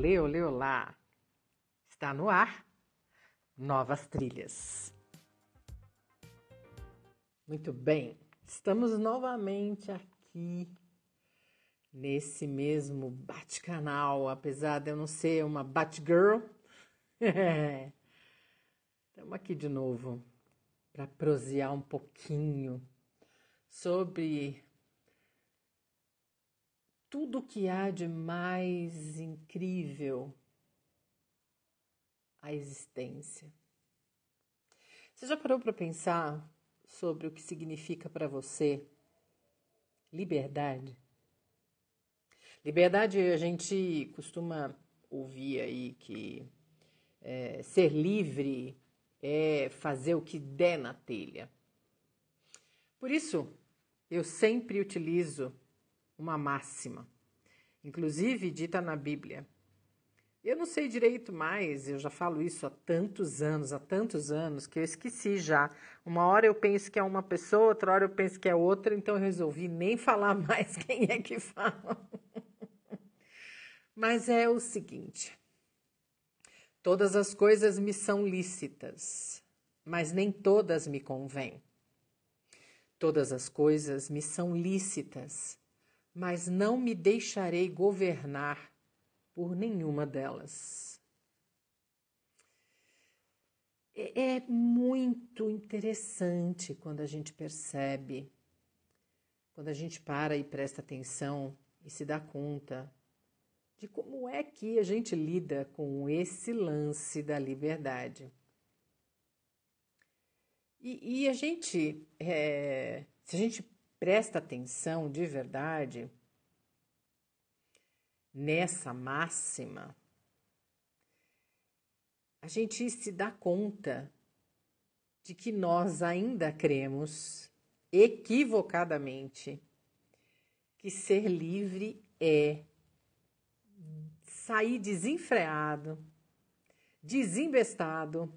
Olê, olê, olá! Está no ar Novas Trilhas. Muito bem, estamos novamente aqui nesse mesmo bate-canal, apesar de eu não ser uma Batgirl. Estamos aqui de novo para prosear um pouquinho sobre tudo que há de mais incrível a existência. Você já parou para pensar sobre o que significa para você liberdade? Liberdade a gente costuma ouvir aí que é, ser livre é fazer o que der na telha. Por isso, eu sempre utilizo uma máxima, inclusive dita na Bíblia. Eu não sei direito mais, eu já falo isso há tantos anos, há tantos anos, que eu esqueci já. Uma hora eu penso que é uma pessoa, outra hora eu penso que é outra, então eu resolvi nem falar mais quem é que fala. Mas é o seguinte: todas as coisas me são lícitas, mas nem todas me convêm. Todas as coisas me são lícitas, mas não me deixarei governar por nenhuma delas. É, é muito interessante quando a gente percebe, quando a gente para e presta atenção e se dá conta de como é que a gente lida com esse lance da liberdade. E, e a gente, é, se a gente presta atenção de verdade nessa máxima, a gente se dá conta de que nós ainda cremos equivocadamente que ser livre é sair desenfreado, desembestado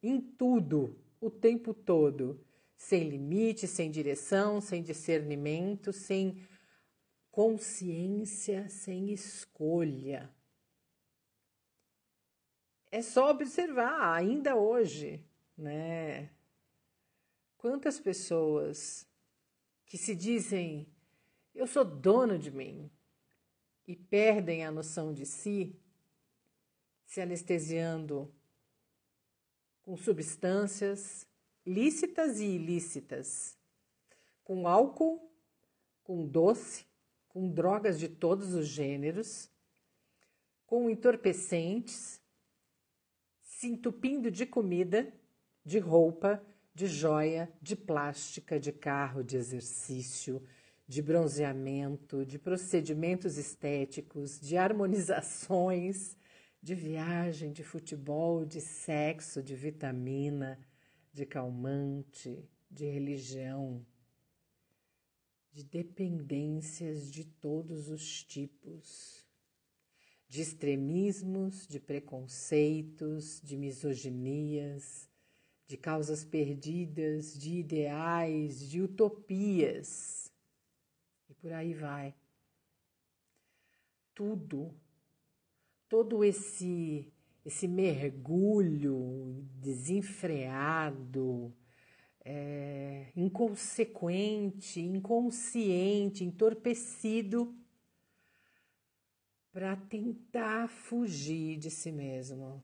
em tudo, o tempo todo sem limite, sem direção, sem discernimento, sem consciência, sem escolha. É só observar, ainda hoje, né? Quantas pessoas que se dizem eu sou dono de mim e perdem a noção de si, se anestesiando com substâncias, lícitas e ilícitas, com álcool, com doce, com drogas de todos os gêneros, com entorpecentes, se entupindo de comida, de roupa, de joia, de plástica, de carro, de exercício, de bronzeamento, de procedimentos estéticos, de harmonizações, de viagem, de futebol, de sexo, de vitamina, de calmante, de religião, de dependências de todos os tipos, de extremismos, de preconceitos, de misoginias, de causas perdidas, de ideais, de utopias. E por aí vai. Tudo, todo esse esse mergulho desenfreado, é, inconsequente, inconsciente, entorpecido, para tentar fugir de si mesmo,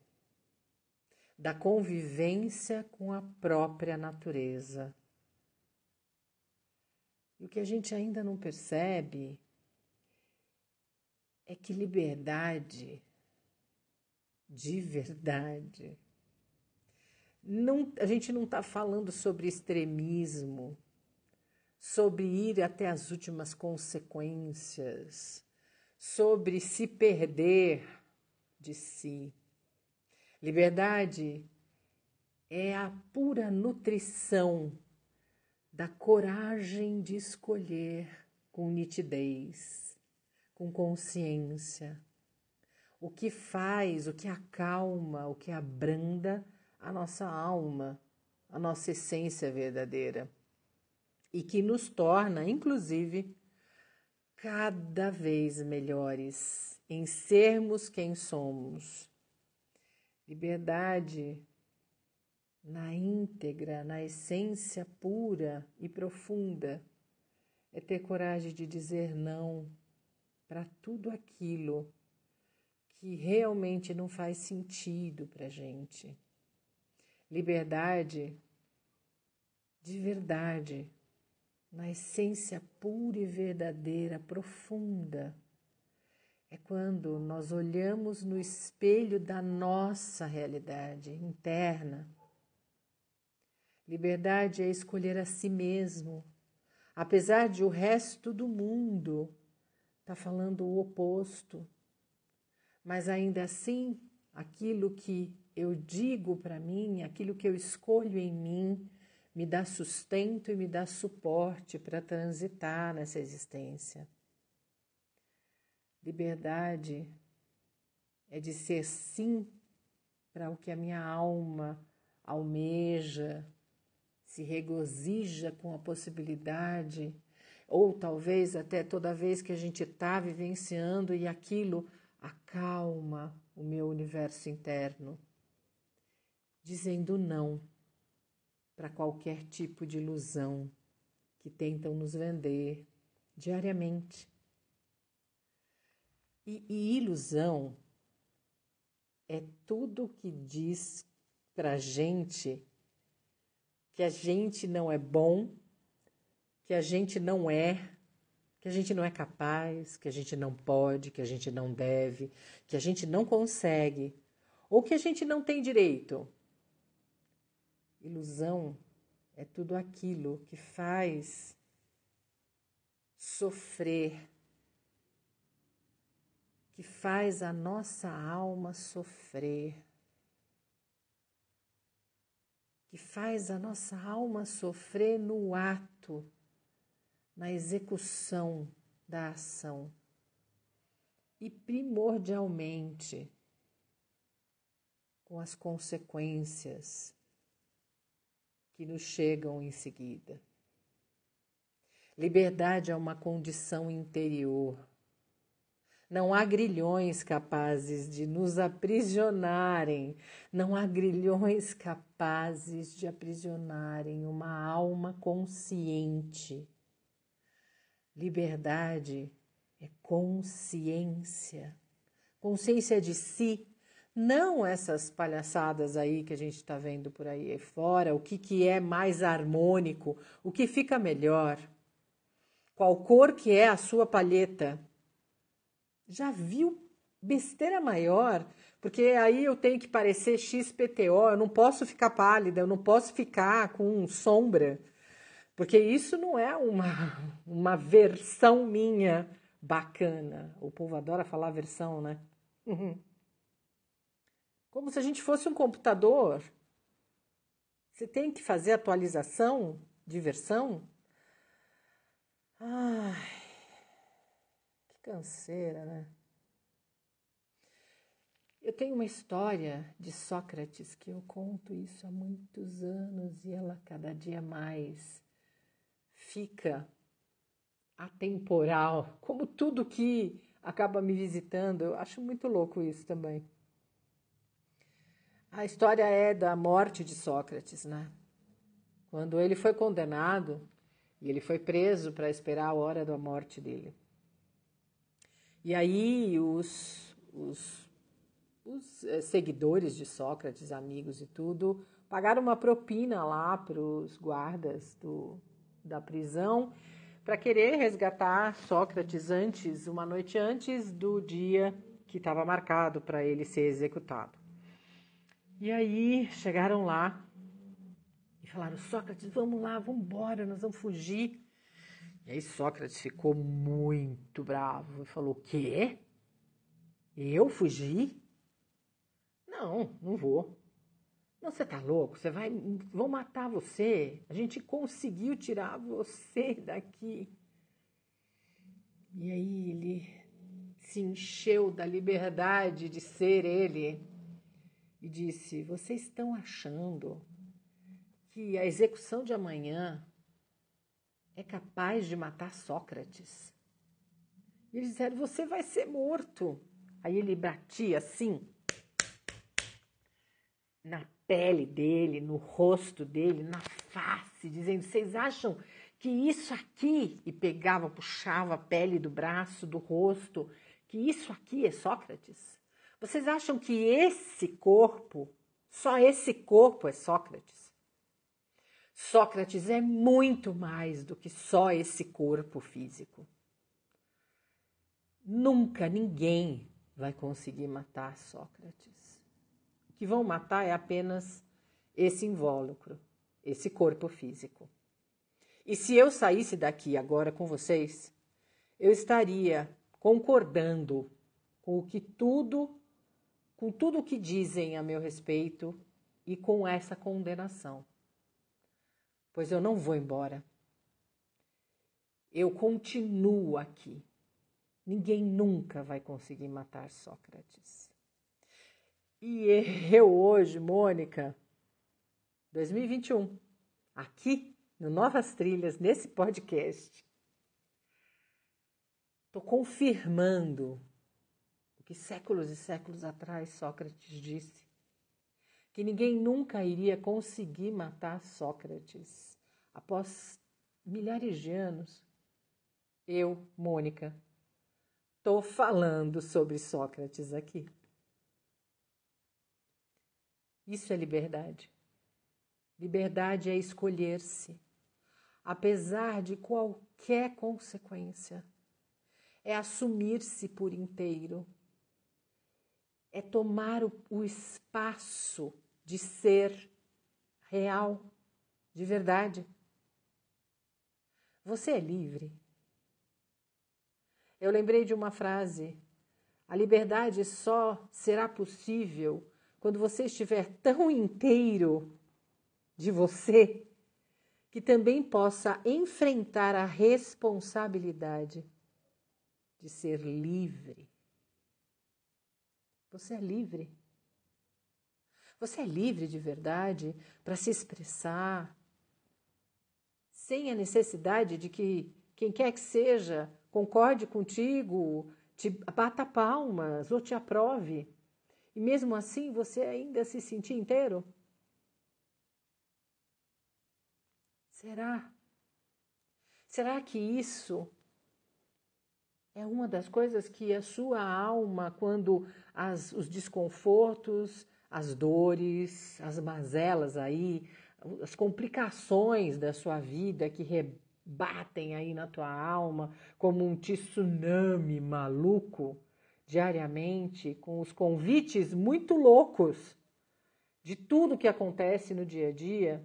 da convivência com a própria natureza. E o que a gente ainda não percebe é que liberdade de verdade. Não, a gente não está falando sobre extremismo, sobre ir até as últimas consequências, sobre se perder de si. Liberdade é a pura nutrição da coragem de escolher com nitidez, com consciência o que faz, o que acalma, o que abranda a nossa alma, a nossa essência verdadeira e que nos torna, inclusive, cada vez melhores em sermos quem somos. Liberdade na íntegra, na essência pura e profunda, é ter coragem de dizer não para tudo aquilo que realmente não faz sentido para gente. Liberdade de verdade, na essência pura e verdadeira, profunda, é quando nós olhamos no espelho da nossa realidade interna. Liberdade é escolher a si mesmo, apesar de o resto do mundo estar tá falando o oposto. Mas ainda assim, aquilo que eu digo para mim, aquilo que eu escolho em mim, me dá sustento e me dá suporte para transitar nessa existência. Liberdade é de ser sim para o que a minha alma almeja, se regozija com a possibilidade, ou talvez até toda vez que a gente está vivenciando e aquilo acalma o meu universo interno, dizendo não para qualquer tipo de ilusão que tentam nos vender diariamente. E, e ilusão é tudo que diz para gente que a gente não é bom, que a gente não é, que a gente não é capaz, que a gente não pode, que a gente não deve, que a gente não consegue, ou que a gente não tem direito. Ilusão é tudo aquilo que faz sofrer, que faz a nossa alma sofrer, que faz a nossa alma sofrer no ato, na execução da ação. E primordialmente com as consequências que nos chegam em seguida. Liberdade é uma condição interior. Não há grilhões capazes de nos aprisionarem, não há grilhões capazes de aprisionarem uma alma consciente. Liberdade é consciência, consciência de si, não essas palhaçadas aí que a gente está vendo por aí fora, o que, que é mais harmônico, o que fica melhor, qual cor que é a sua palheta. Já viu besteira maior? Porque aí eu tenho que parecer XPTO, eu não posso ficar pálida, eu não posso ficar com sombra, porque isso não é uma, uma versão minha bacana. O povo adora falar versão, né? Uhum. Como se a gente fosse um computador. Você tem que fazer atualização de versão. Ai, que canseira, né? Eu tenho uma história de Sócrates que eu conto isso há muitos anos e ela cada dia mais fica atemporal, como tudo que acaba me visitando. Eu acho muito louco isso também. A história é da morte de Sócrates, né? Quando ele foi condenado e ele foi preso para esperar a hora da morte dele. E aí os, os, os eh, seguidores de Sócrates, amigos e tudo, pagaram uma propina lá para os guardas do, da prisão para querer resgatar Sócrates antes, uma noite antes do dia que estava marcado para ele ser executado. E aí chegaram lá e falaram: Sócrates, vamos lá, vamos embora, nós vamos fugir. E aí Sócrates ficou muito bravo e falou: quê? Eu fugi? Não, não vou. Não, você tá louco? Você vai. Vão matar você. A gente conseguiu tirar você daqui. E aí ele se encheu da liberdade de ser ele e disse: Vocês estão achando que a execução de amanhã é capaz de matar Sócrates? E eles disseram: Você vai ser morto. Aí ele batia assim, na pele dele, no rosto dele, na face, dizendo: Vocês acham que isso aqui, e pegava, puxava a pele do braço, do rosto, que isso aqui é Sócrates? Vocês acham que esse corpo, só esse corpo é Sócrates? Sócrates é muito mais do que só esse corpo físico. Nunca ninguém vai conseguir matar Sócrates. Que vão matar é apenas esse invólucro, esse corpo físico. E se eu saísse daqui agora com vocês, eu estaria concordando com o que tudo, com tudo o que dizem a meu respeito e com essa condenação. Pois eu não vou embora. Eu continuo aqui. Ninguém nunca vai conseguir matar Sócrates. E eu hoje, Mônica, 2021, aqui no Novas Trilhas, nesse podcast, estou confirmando o que séculos e séculos atrás Sócrates disse: que ninguém nunca iria conseguir matar Sócrates. Após milhares de anos, eu, Mônica, estou falando sobre Sócrates aqui. Isso é liberdade. Liberdade é escolher-se apesar de qualquer consequência. É assumir-se por inteiro. É tomar o, o espaço de ser real, de verdade. Você é livre. Eu lembrei de uma frase: a liberdade só será possível quando você estiver tão inteiro de você que também possa enfrentar a responsabilidade de ser livre. Você é livre. Você é livre de verdade para se expressar, sem a necessidade de que quem quer que seja concorde contigo, te bata palmas ou te aprove. E mesmo assim você ainda se sentir inteiro? Será? Será que isso é uma das coisas que a sua alma, quando as, os desconfortos, as dores, as mazelas aí, as complicações da sua vida que rebatem aí na tua alma como um tsunami maluco diariamente, com os convites muito loucos de tudo que acontece no dia a dia,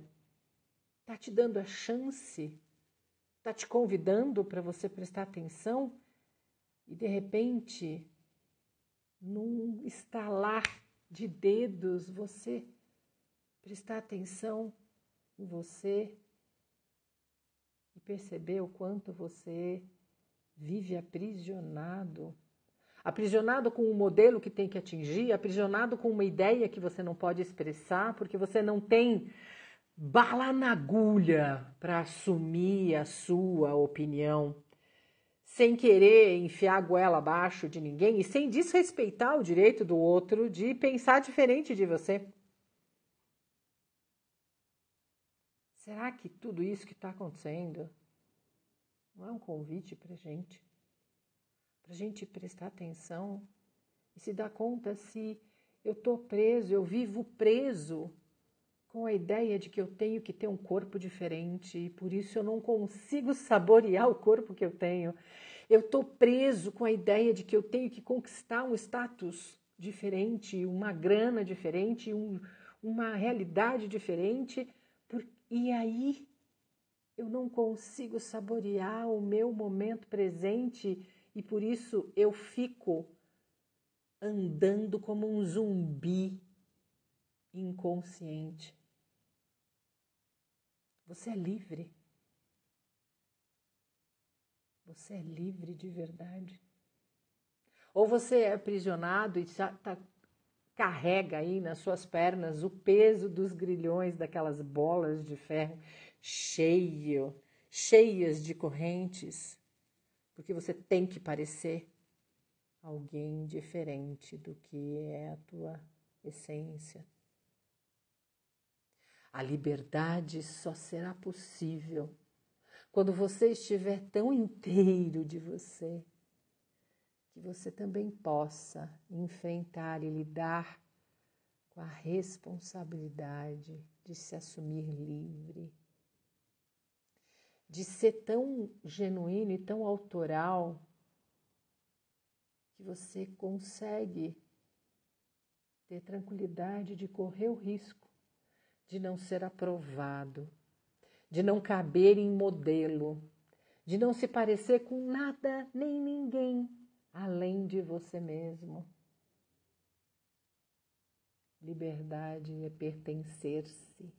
Está te dando a chance? Está te convidando para você prestar atenção? E de repente, num estalar de dedos, você prestar atenção em você e perceber o quanto você vive aprisionado. Aprisionado com um modelo que tem que atingir, aprisionado com uma ideia que você não pode expressar, porque você não tem bala na agulha para assumir a sua opinião, sem querer enfiar a goela abaixo de ninguém e sem desrespeitar o direito do outro de pensar diferente de você. Será que tudo isso que está acontecendo não é um convite para gente? Para gente prestar atenção e se dar conta se eu estou preso, eu vivo preso com a ideia de que eu tenho que ter um corpo diferente e por isso eu não consigo saborear o corpo que eu tenho. Eu estou preso com a ideia de que eu tenho que conquistar um status diferente, uma grana diferente, um, uma realidade diferente, por, e aí eu não consigo saborear o meu momento presente e por isso eu fico andando como um zumbi inconsciente. Você é livre. Você é livre de verdade. Ou você é aprisionado e já tá, carrega aí nas suas pernas o peso dos grilhões daquelas bolas de ferro cheio, cheias de correntes, porque você tem que parecer alguém diferente do que é a tua essência. A liberdade só será possível quando você estiver tão inteiro de você que você também possa enfrentar e lidar com a responsabilidade de se assumir livre, de ser tão genuíno e tão autoral que você consegue ter tranquilidade de correr o risco de não ser aprovado, de não caber em modelo, de não se parecer com nada nem ninguém além de você mesmo. Liberdade é pertencer-se.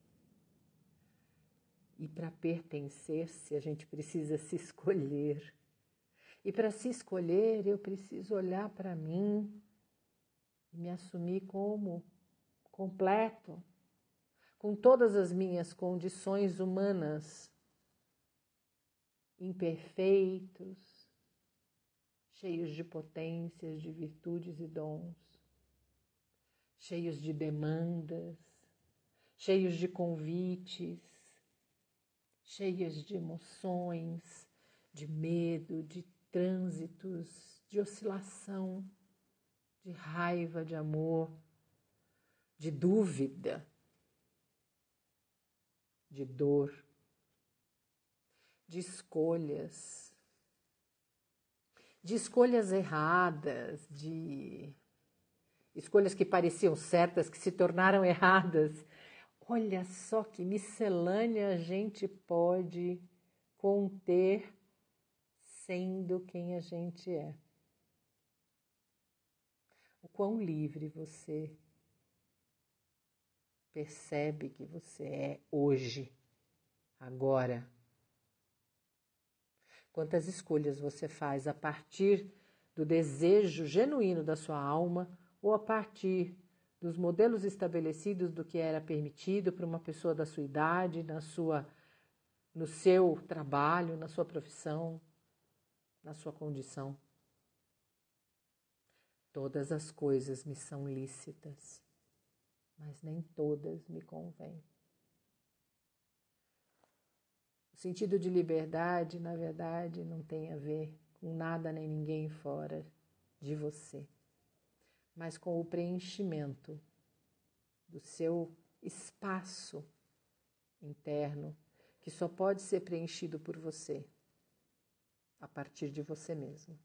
E para pertencer-se, a gente precisa se escolher. E para se escolher, eu preciso olhar para mim e me assumir como completo, com todas as minhas condições humanas, imperfeitos, cheios de potências, de virtudes e dons, cheios de demandas, cheios de convites, cheios de emoções, de medo, de trânsitos, de oscilação, de raiva, de amor, de dúvida, de dor, de escolhas, de escolhas erradas, de escolhas que pareciam certas, que se tornaram erradas. Olha só que miscelânea a gente pode conter sendo quem a gente é. O quão livre você percebe que você é hoje, agora. Quantas escolhas você faz a partir do desejo genuíno da sua alma ou a partir dos modelos estabelecidos do que era permitido para uma pessoa da sua idade, na sua no seu trabalho, na sua profissão, na sua condição. Todas as coisas me são lícitas mas nem todas me convêm. O sentido de liberdade, na verdade, não tem a ver com nada nem ninguém fora de você, mas com o preenchimento do seu espaço interno, que só pode ser preenchido por você, a partir de você mesmo.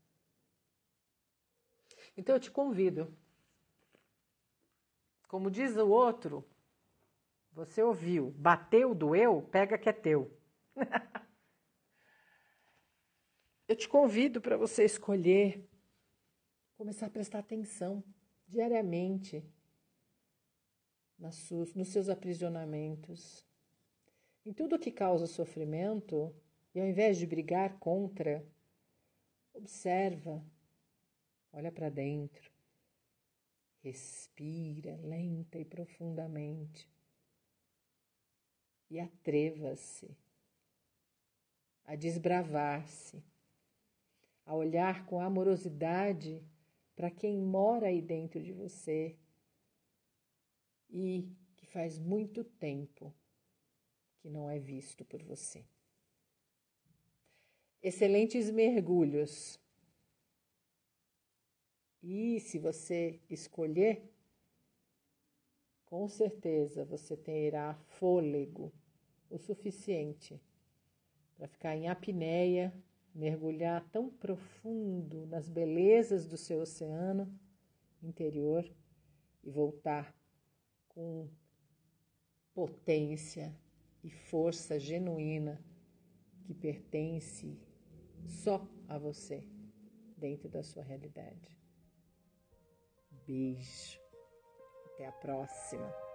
Então eu te convido como diz o outro, você ouviu, bateu, doeu, pega que é teu. Eu te convido para você escolher, começar a prestar atenção diariamente nos seus aprisionamentos, em tudo que causa sofrimento, e ao invés de brigar contra, observa, olha para dentro. Respira lenta e profundamente e atreva-se a desbravar-se, a olhar com amorosidade para quem mora aí dentro de você e que faz muito tempo que não é visto por você. Excelentes mergulhos e se você escolher, com certeza você terá fôlego o suficiente para ficar em apneia, mergulhar tão profundo nas belezas do seu oceano interior e voltar com potência e força genuína que pertence só a você dentro da sua realidade. Beijo. Até a próxima.